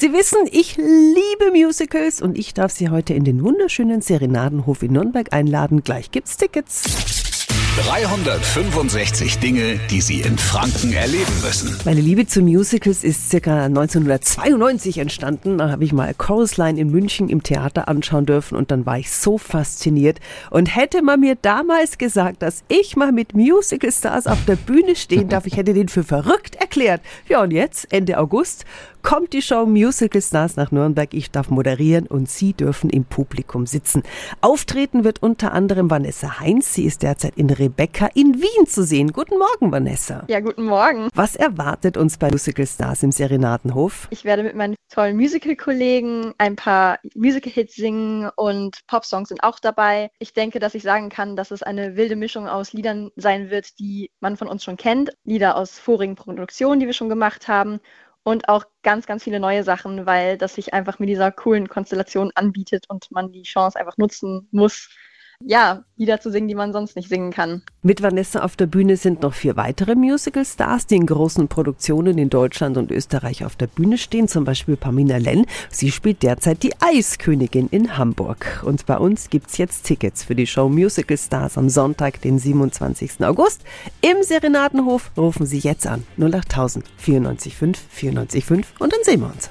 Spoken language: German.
Sie wissen, ich liebe Musicals und ich darf Sie heute in den wunderschönen Serenadenhof in Nürnberg einladen. Gleich gibt's Tickets. 365 Dinge, die Sie in Franken erleben müssen. Meine Liebe zu Musicals ist circa 1992 entstanden. Da habe ich mal Chorus Line in München im Theater anschauen dürfen und dann war ich so fasziniert. Und hätte man mir damals gesagt, dass ich mal mit Musical-Stars auf der Bühne stehen darf, ich hätte den für verrückt erklärt. Ja, und jetzt, Ende August, kommt die Show Musical Stars nach Nürnberg. Ich darf moderieren und Sie dürfen im Publikum sitzen. Auftreten wird unter anderem Vanessa Heinz. Sie ist derzeit in Rebecca in Wien zu sehen. Guten Morgen, Vanessa. Ja, guten Morgen. Was erwartet uns bei Musical Stars im Serenadenhof? Ich werde mit meinen tollen Musical-Kollegen ein paar Musical-Hits singen und Pop-Songs sind auch dabei. Ich denke, dass ich sagen kann, dass es eine wilde Mischung aus Liedern sein wird, die man von uns schon kennt. Lieder aus vorigen Produktionen, die wir schon gemacht haben und auch ganz, ganz viele neue Sachen, weil das sich einfach mit dieser coolen Konstellation anbietet und man die Chance einfach nutzen muss, ja, Lieder zu singen, die man sonst nicht singen kann. Mit Vanessa auf der Bühne sind noch vier weitere Musical-Stars, die in großen Produktionen in Deutschland und Österreich auf der Bühne stehen, zum Beispiel Pamina Len. Sie spielt derzeit die Eiskönigin in Hamburg. Und bei uns gibt es jetzt Tickets für die Show Musical Stars am Sonntag, den 27. August. Im Serenadenhof rufen Sie jetzt an 08000 94 5 94 5 und dann sehen wir uns.